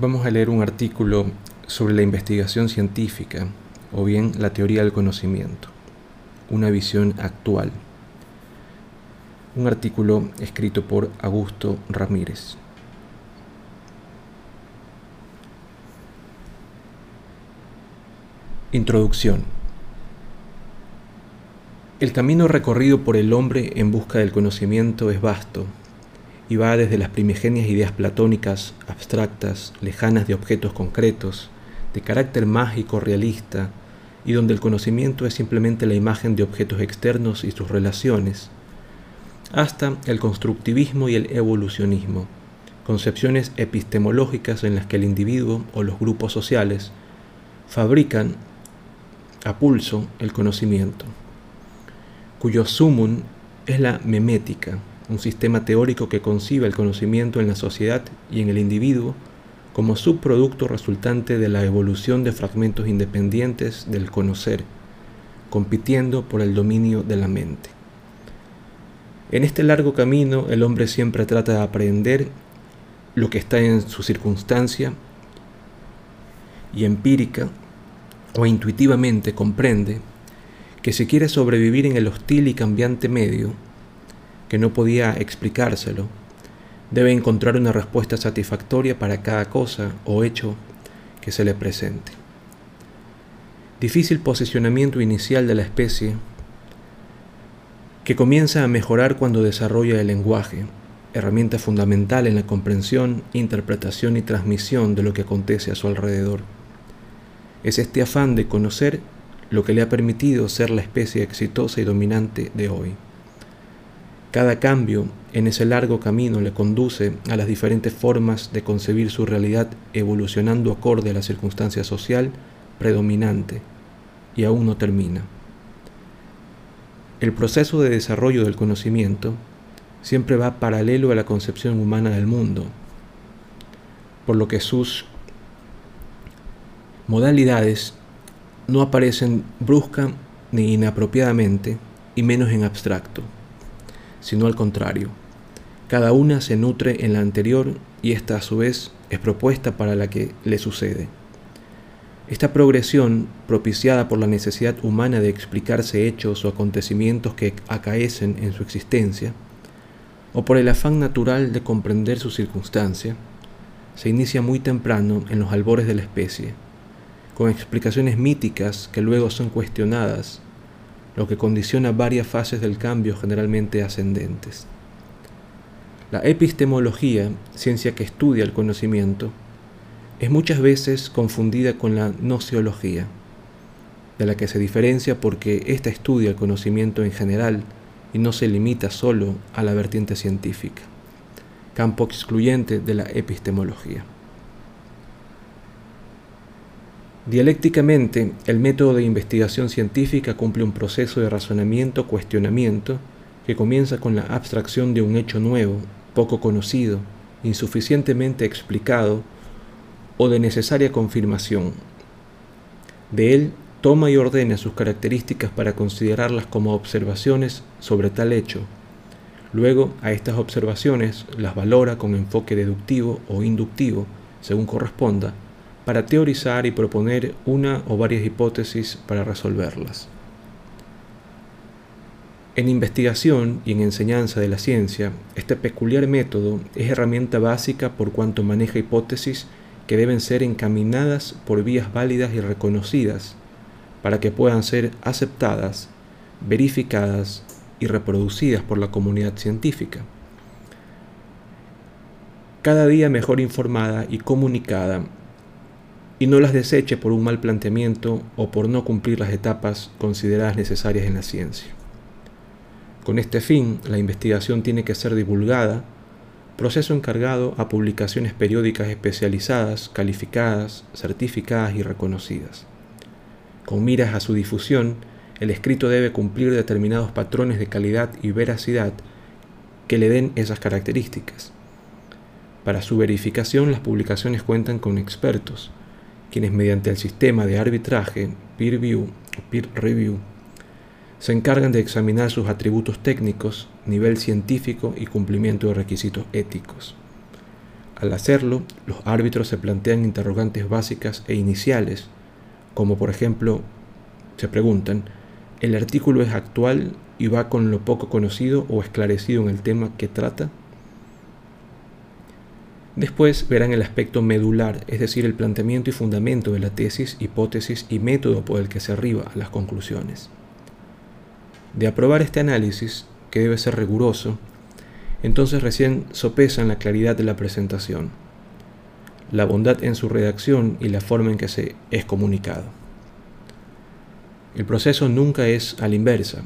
vamos a leer un artículo sobre la investigación científica o bien la teoría del conocimiento, una visión actual. Un artículo escrito por Augusto Ramírez. Introducción. El camino recorrido por el hombre en busca del conocimiento es vasto y va desde las primigenias ideas platónicas, abstractas, lejanas de objetos concretos, de carácter mágico realista, y donde el conocimiento es simplemente la imagen de objetos externos y sus relaciones, hasta el constructivismo y el evolucionismo, concepciones epistemológicas en las que el individuo o los grupos sociales fabrican a pulso el conocimiento, cuyo sumum es la memética, un sistema teórico que concibe el conocimiento en la sociedad y en el individuo como subproducto resultante de la evolución de fragmentos independientes del conocer, compitiendo por el dominio de la mente. En este largo camino el hombre siempre trata de aprender lo que está en su circunstancia y empírica o intuitivamente comprende que si quiere sobrevivir en el hostil y cambiante medio, que no podía explicárselo, debe encontrar una respuesta satisfactoria para cada cosa o hecho que se le presente. Difícil posicionamiento inicial de la especie que comienza a mejorar cuando desarrolla el lenguaje, herramienta fundamental en la comprensión, interpretación y transmisión de lo que acontece a su alrededor. Es este afán de conocer lo que le ha permitido ser la especie exitosa y dominante de hoy. Cada cambio en ese largo camino le conduce a las diferentes formas de concebir su realidad evolucionando acorde a la circunstancia social predominante y aún no termina. El proceso de desarrollo del conocimiento siempre va paralelo a la concepción humana del mundo, por lo que sus modalidades no aparecen brusca ni inapropiadamente y menos en abstracto sino al contrario. Cada una se nutre en la anterior y esta a su vez es propuesta para la que le sucede. Esta progresión, propiciada por la necesidad humana de explicarse hechos o acontecimientos que acaecen en su existencia, o por el afán natural de comprender su circunstancia, se inicia muy temprano en los albores de la especie, con explicaciones míticas que luego son cuestionadas lo que condiciona varias fases del cambio generalmente ascendentes. La epistemología, ciencia que estudia el conocimiento, es muchas veces confundida con la nociología, de la que se diferencia porque ésta estudia el conocimiento en general y no se limita solo a la vertiente científica, campo excluyente de la epistemología. Dialécticamente, el método de investigación científica cumple un proceso de razonamiento-cuestionamiento que comienza con la abstracción de un hecho nuevo, poco conocido, insuficientemente explicado o de necesaria confirmación. De él toma y ordena sus características para considerarlas como observaciones sobre tal hecho. Luego, a estas observaciones las valora con enfoque deductivo o inductivo, según corresponda, para teorizar y proponer una o varias hipótesis para resolverlas. En investigación y en enseñanza de la ciencia, este peculiar método es herramienta básica por cuanto maneja hipótesis que deben ser encaminadas por vías válidas y reconocidas para que puedan ser aceptadas, verificadas y reproducidas por la comunidad científica. Cada día mejor informada y comunicada y no las deseche por un mal planteamiento o por no cumplir las etapas consideradas necesarias en la ciencia. Con este fin, la investigación tiene que ser divulgada, proceso encargado a publicaciones periódicas especializadas, calificadas, certificadas y reconocidas. Con miras a su difusión, el escrito debe cumplir determinados patrones de calidad y veracidad que le den esas características. Para su verificación, las publicaciones cuentan con expertos, quienes mediante el sistema de arbitraje, peer review, se encargan de examinar sus atributos técnicos, nivel científico y cumplimiento de requisitos éticos. Al hacerlo, los árbitros se plantean interrogantes básicas e iniciales, como por ejemplo, se preguntan, ¿el artículo es actual y va con lo poco conocido o esclarecido en el tema que trata? Después verán el aspecto medular, es decir, el planteamiento y fundamento de la tesis, hipótesis y método por el que se arriba a las conclusiones. De aprobar este análisis, que debe ser riguroso, entonces recién sopesan la claridad de la presentación, la bondad en su redacción y la forma en que se es comunicado. El proceso nunca es a la inversa,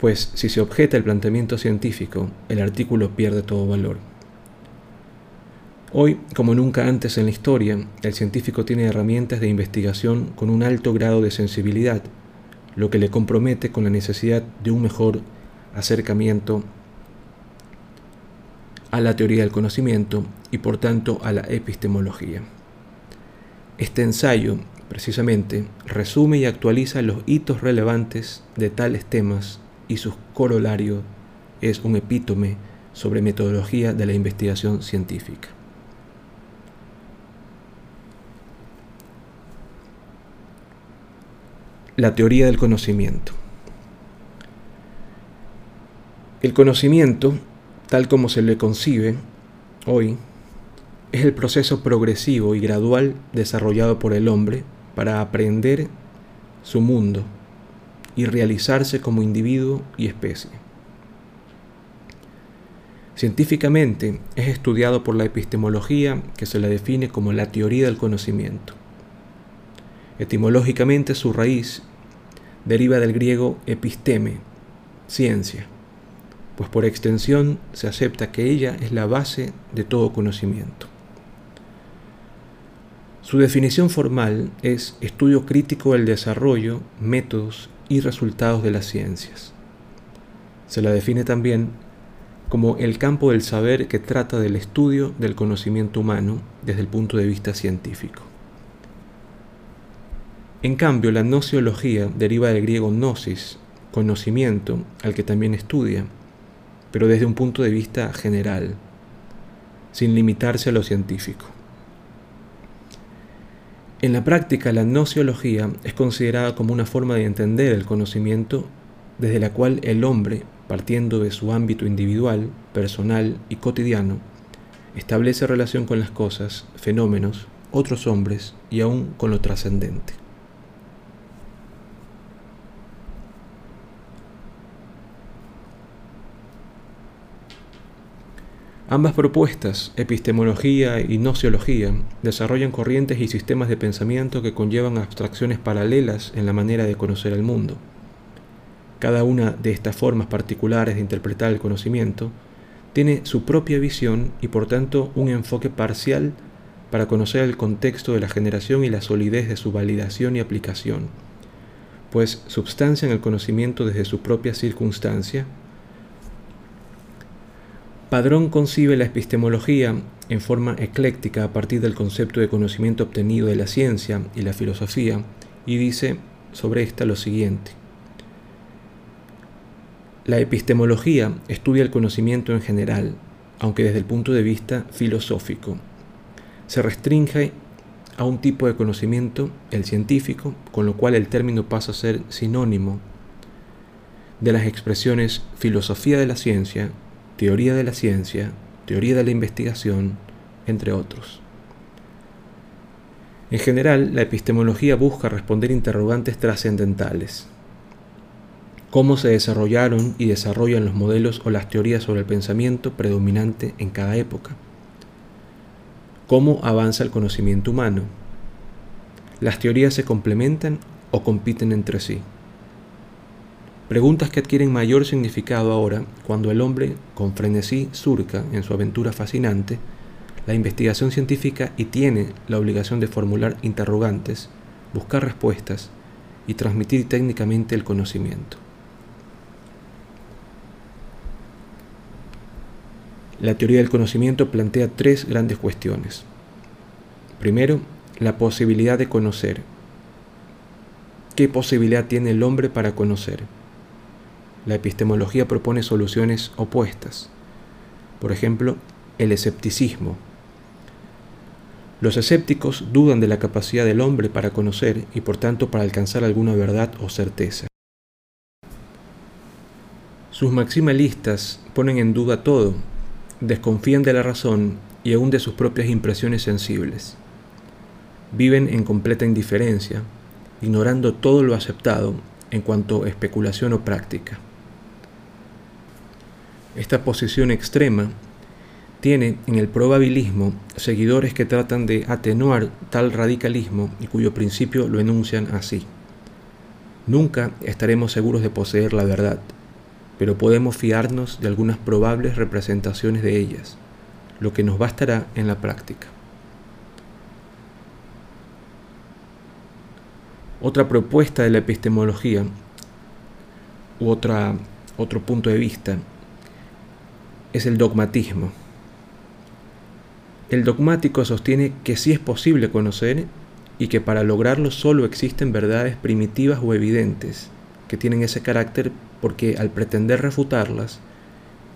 pues si se objeta el planteamiento científico, el artículo pierde todo valor. Hoy, como nunca antes en la historia, el científico tiene herramientas de investigación con un alto grado de sensibilidad, lo que le compromete con la necesidad de un mejor acercamiento a la teoría del conocimiento y por tanto a la epistemología. Este ensayo, precisamente, resume y actualiza los hitos relevantes de tales temas y su corolario es un epítome sobre metodología de la investigación científica. La teoría del conocimiento. El conocimiento, tal como se le concibe hoy, es el proceso progresivo y gradual desarrollado por el hombre para aprender su mundo y realizarse como individuo y especie. Científicamente es estudiado por la epistemología que se la define como la teoría del conocimiento. Etimológicamente su raíz deriva del griego episteme, ciencia, pues por extensión se acepta que ella es la base de todo conocimiento. Su definición formal es estudio crítico del desarrollo, métodos y resultados de las ciencias. Se la define también como el campo del saber que trata del estudio del conocimiento humano desde el punto de vista científico. En cambio, la nociología deriva del griego gnosis, conocimiento, al que también estudia, pero desde un punto de vista general, sin limitarse a lo científico. En la práctica, la nociología es considerada como una forma de entender el conocimiento desde la cual el hombre, partiendo de su ámbito individual, personal y cotidiano, establece relación con las cosas, fenómenos, otros hombres y aún con lo trascendente. Ambas propuestas, epistemología y nociología, desarrollan corrientes y sistemas de pensamiento que conllevan abstracciones paralelas en la manera de conocer el mundo. Cada una de estas formas particulares de interpretar el conocimiento tiene su propia visión y por tanto un enfoque parcial para conocer el contexto de la generación y la solidez de su validación y aplicación, pues substancian el conocimiento desde su propia circunstancia Padrón concibe la epistemología en forma ecléctica a partir del concepto de conocimiento obtenido de la ciencia y la filosofía y dice sobre esta lo siguiente. La epistemología estudia el conocimiento en general, aunque desde el punto de vista filosófico. Se restringe a un tipo de conocimiento, el científico, con lo cual el término pasa a ser sinónimo de las expresiones filosofía de la ciencia teoría de la ciencia, teoría de la investigación, entre otros. En general, la epistemología busca responder interrogantes trascendentales. ¿Cómo se desarrollaron y desarrollan los modelos o las teorías sobre el pensamiento predominante en cada época? ¿Cómo avanza el conocimiento humano? ¿Las teorías se complementan o compiten entre sí? Preguntas que adquieren mayor significado ahora cuando el hombre, con frenesí, surca en su aventura fascinante la investigación científica y tiene la obligación de formular interrogantes, buscar respuestas y transmitir técnicamente el conocimiento. La teoría del conocimiento plantea tres grandes cuestiones. Primero, la posibilidad de conocer. ¿Qué posibilidad tiene el hombre para conocer? La epistemología propone soluciones opuestas. Por ejemplo, el escepticismo, Los escépticos dudan de la capacidad del hombre para conocer y por tanto para alcanzar alguna verdad o certeza. Sus maximalistas ponen en duda todo, desconfían de la razón y aún de sus propias impresiones sensibles. Viven en completa indiferencia, ignorando todo lo aceptado en cuanto a especulación o práctica. Esta posición extrema tiene en el probabilismo seguidores que tratan de atenuar tal radicalismo y cuyo principio lo enuncian así. Nunca estaremos seguros de poseer la verdad, pero podemos fiarnos de algunas probables representaciones de ellas, lo que nos bastará en la práctica. Otra propuesta de la epistemología, u otra, otro punto de vista, es el dogmatismo. El dogmático sostiene que sí es posible conocer y que para lograrlo solo existen verdades primitivas o evidentes, que tienen ese carácter porque al pretender refutarlas,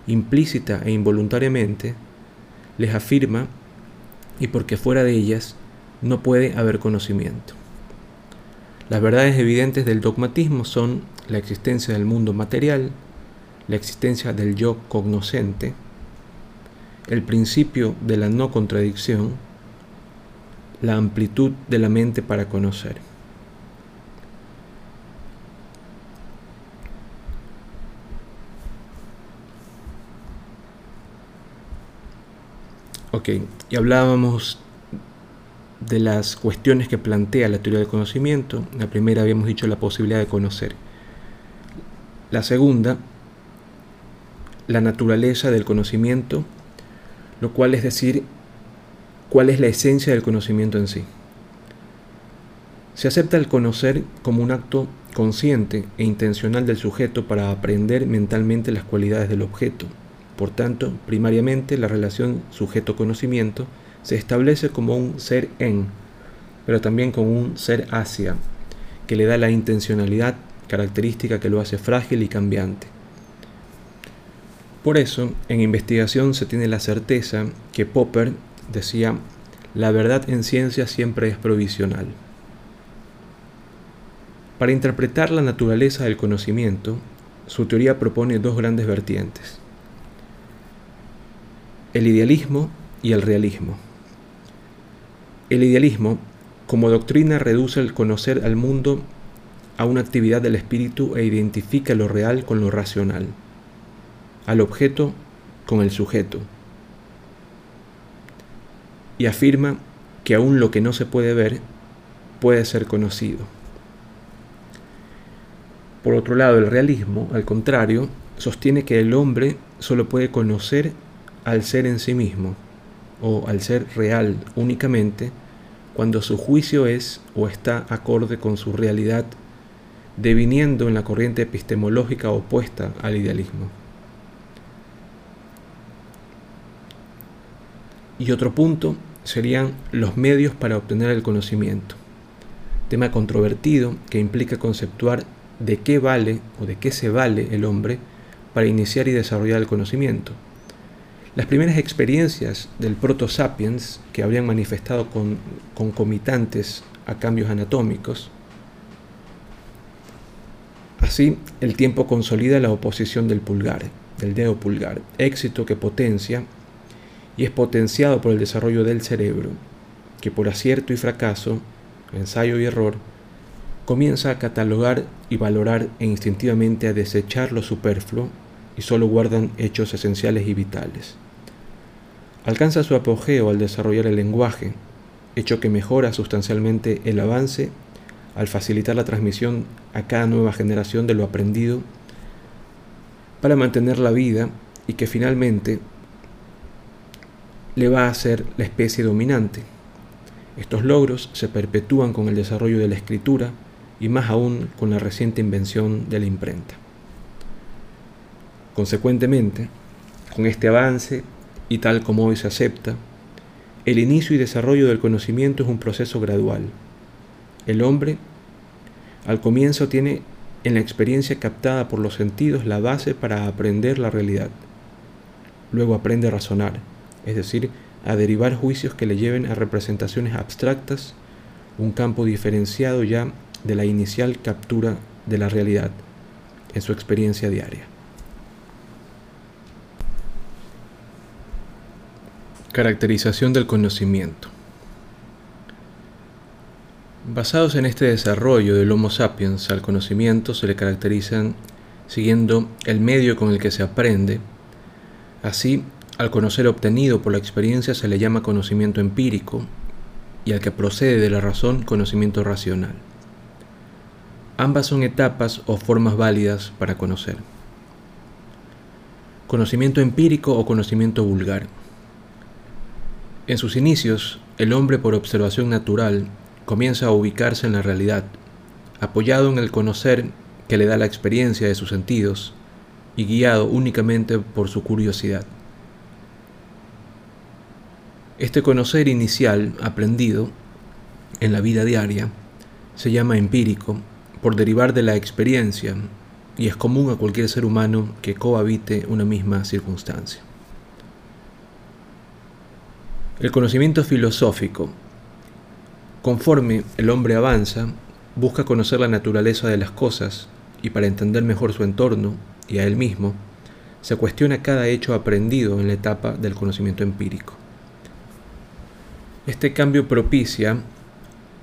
implícita e involuntariamente, les afirma y porque fuera de ellas no puede haber conocimiento. Las verdades evidentes del dogmatismo son la existencia del mundo material, la existencia del yo cognoscente, el principio de la no contradicción, la amplitud de la mente para conocer. Ok, y hablábamos de las cuestiones que plantea la teoría del conocimiento. La primera habíamos dicho la posibilidad de conocer. La segunda, la naturaleza del conocimiento, lo cual es decir, cuál es la esencia del conocimiento en sí. Se acepta el conocer como un acto consciente e intencional del sujeto para aprender mentalmente las cualidades del objeto. Por tanto, primariamente la relación sujeto-conocimiento se establece como un ser en, pero también como un ser hacia, que le da la intencionalidad característica que lo hace frágil y cambiante. Por eso, en investigación se tiene la certeza que Popper decía, la verdad en ciencia siempre es provisional. Para interpretar la naturaleza del conocimiento, su teoría propone dos grandes vertientes, el idealismo y el realismo. El idealismo, como doctrina, reduce el conocer al mundo a una actividad del espíritu e identifica lo real con lo racional, al objeto con el sujeto, y afirma que aún lo que no se puede ver puede ser conocido. Por otro lado, el realismo, al contrario, sostiene que el hombre solo puede conocer al ser en sí mismo, o al ser real únicamente, cuando su juicio es o está acorde con su realidad, deviniendo en la corriente epistemológica opuesta al idealismo. Y otro punto serían los medios para obtener el conocimiento, tema controvertido que implica conceptuar de qué vale o de qué se vale el hombre para iniciar y desarrollar el conocimiento. Las primeras experiencias del proto sapiens, que habrían manifestado con concomitantes a cambios anatómicos, así el tiempo consolida la oposición del pulgar, del dedo pulgar, éxito que potencia y es potenciado por el desarrollo del cerebro, que por acierto y fracaso, ensayo y error, comienza a catalogar y valorar e instintivamente a desechar lo superfluo y solo guardan hechos esenciales y vitales. Alcanza su apogeo al desarrollar el lenguaje, hecho que mejora sustancialmente el avance al facilitar la transmisión a cada nueva generación de lo aprendido para mantener la vida y que finalmente le va a ser la especie dominante. Estos logros se perpetúan con el desarrollo de la escritura y más aún con la reciente invención de la imprenta. Consecuentemente, con este avance y tal como hoy se acepta, el inicio y desarrollo del conocimiento es un proceso gradual. El hombre, al comienzo, tiene en la experiencia captada por los sentidos la base para aprender la realidad. Luego aprende a razonar, es decir, a derivar juicios que le lleven a representaciones abstractas, un campo diferenciado ya de la inicial captura de la realidad en su experiencia diaria. Caracterización del conocimiento. Basados en este desarrollo del Homo sapiens al conocimiento se le caracterizan siguiendo el medio con el que se aprende. Así, al conocer obtenido por la experiencia se le llama conocimiento empírico y al que procede de la razón conocimiento racional. Ambas son etapas o formas válidas para conocer. Conocimiento empírico o conocimiento vulgar. En sus inicios, el hombre por observación natural comienza a ubicarse en la realidad, apoyado en el conocer que le da la experiencia de sus sentidos y guiado únicamente por su curiosidad. Este conocer inicial aprendido en la vida diaria se llama empírico por derivar de la experiencia y es común a cualquier ser humano que cohabite una misma circunstancia. El conocimiento filosófico Conforme el hombre avanza, busca conocer la naturaleza de las cosas y para entender mejor su entorno y a él mismo, se cuestiona cada hecho aprendido en la etapa del conocimiento empírico. Este cambio propicia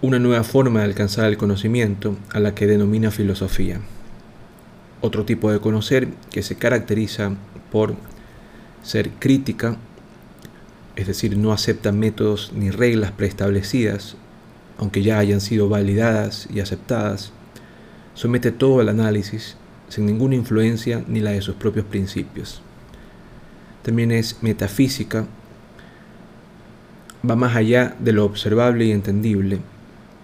una nueva forma de alcanzar el conocimiento a la que denomina filosofía. Otro tipo de conocer que se caracteriza por ser crítica, es decir, no acepta métodos ni reglas preestablecidas, aunque ya hayan sido validadas y aceptadas, somete todo al análisis sin ninguna influencia ni la de sus propios principios. También es metafísica, va más allá de lo observable y entendible,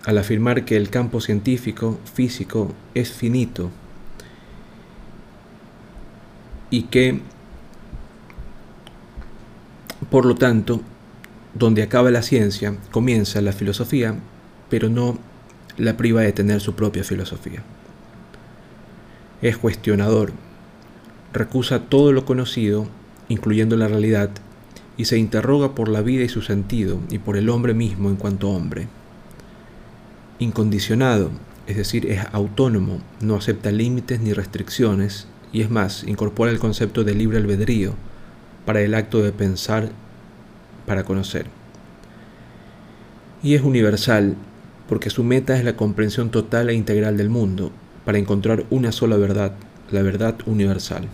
al afirmar que el campo científico, físico, es finito y que, por lo tanto, donde acaba la ciencia, comienza la filosofía pero no la priva de tener su propia filosofía. Es cuestionador, recusa todo lo conocido, incluyendo la realidad, y se interroga por la vida y su sentido, y por el hombre mismo en cuanto hombre. Incondicionado, es decir, es autónomo, no acepta límites ni restricciones, y es más, incorpora el concepto de libre albedrío para el acto de pensar para conocer. Y es universal, porque su meta es la comprensión total e integral del mundo, para encontrar una sola verdad, la verdad universal.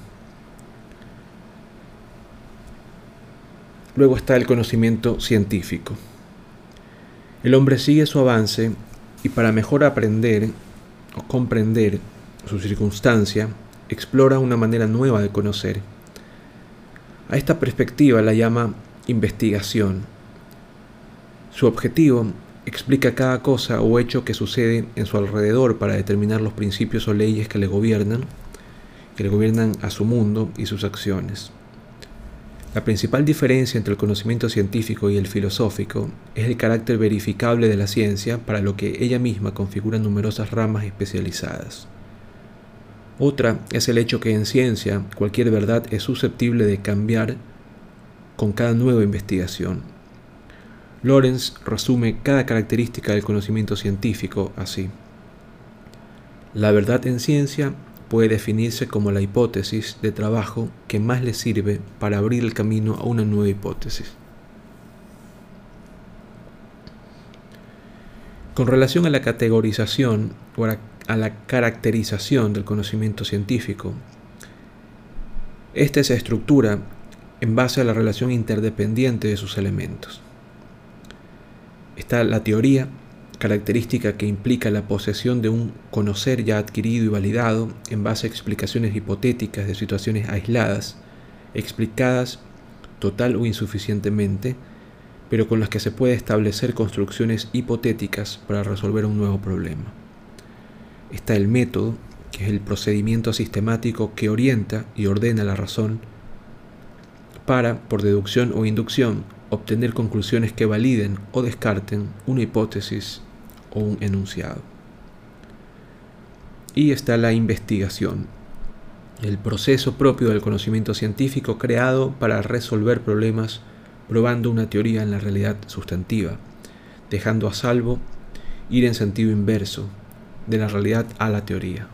Luego está el conocimiento científico. El hombre sigue su avance y para mejor aprender o comprender su circunstancia, explora una manera nueva de conocer. A esta perspectiva la llama investigación. Su objetivo explica cada cosa o hecho que sucede en su alrededor para determinar los principios o leyes que le gobiernan, que le gobiernan a su mundo y sus acciones. La principal diferencia entre el conocimiento científico y el filosófico es el carácter verificable de la ciencia para lo que ella misma configura numerosas ramas especializadas. Otra es el hecho que en ciencia cualquier verdad es susceptible de cambiar con cada nueva investigación, Lorenz resume cada característica del conocimiento científico así. La verdad en ciencia puede definirse como la hipótesis de trabajo que más le sirve para abrir el camino a una nueva hipótesis. Con relación a la categorización o a la caracterización del conocimiento científico, este se estructura en base a la relación interdependiente de sus elementos. Está la teoría, característica que implica la posesión de un conocer ya adquirido y validado en base a explicaciones hipotéticas de situaciones aisladas, explicadas total o insuficientemente, pero con las que se puede establecer construcciones hipotéticas para resolver un nuevo problema. Está el método, que es el procedimiento sistemático que orienta y ordena la razón para, por deducción o inducción, obtener conclusiones que validen o descarten una hipótesis o un enunciado. Y está la investigación, el proceso propio del conocimiento científico creado para resolver problemas probando una teoría en la realidad sustantiva, dejando a salvo ir en sentido inverso, de la realidad a la teoría.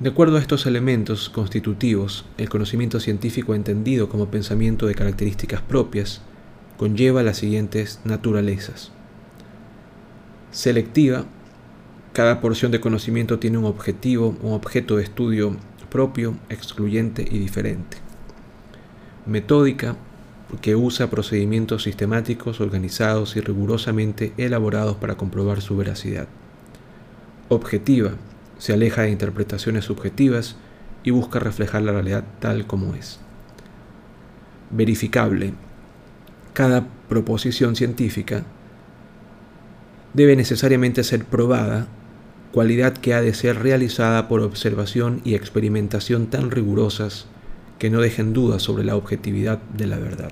De acuerdo a estos elementos constitutivos, el conocimiento científico entendido como pensamiento de características propias conlleva las siguientes naturalezas. Selectiva, cada porción de conocimiento tiene un objetivo, un objeto de estudio propio, excluyente y diferente. Metódica, que usa procedimientos sistemáticos, organizados y rigurosamente elaborados para comprobar su veracidad. Objetiva, se aleja de interpretaciones subjetivas y busca reflejar la realidad tal como es. Verificable, cada proposición científica debe necesariamente ser probada, cualidad que ha de ser realizada por observación y experimentación tan rigurosas que no dejen dudas sobre la objetividad de la verdad.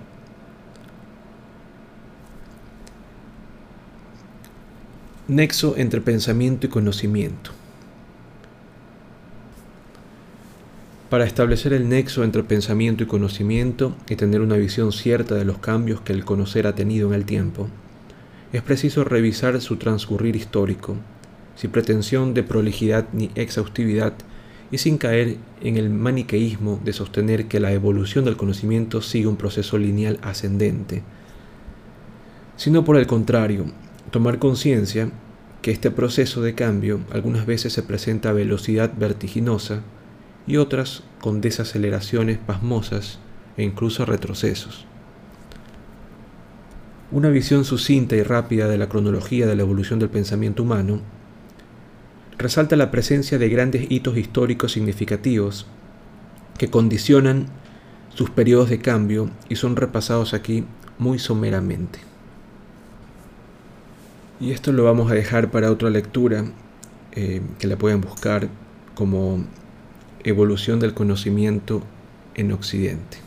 Nexo entre pensamiento y conocimiento. Para establecer el nexo entre pensamiento y conocimiento y tener una visión cierta de los cambios que el conocer ha tenido en el tiempo, es preciso revisar su transcurrir histórico, sin pretensión de prolijidad ni exhaustividad y sin caer en el maniqueísmo de sostener que la evolución del conocimiento sigue un proceso lineal ascendente, sino por el contrario, tomar conciencia que este proceso de cambio algunas veces se presenta a velocidad vertiginosa y otras con desaceleraciones pasmosas e incluso retrocesos. Una visión sucinta y rápida de la cronología de la evolución del pensamiento humano resalta la presencia de grandes hitos históricos significativos que condicionan sus periodos de cambio y son repasados aquí muy someramente. Y esto lo vamos a dejar para otra lectura eh, que la pueden buscar como evolución del conocimiento en Occidente.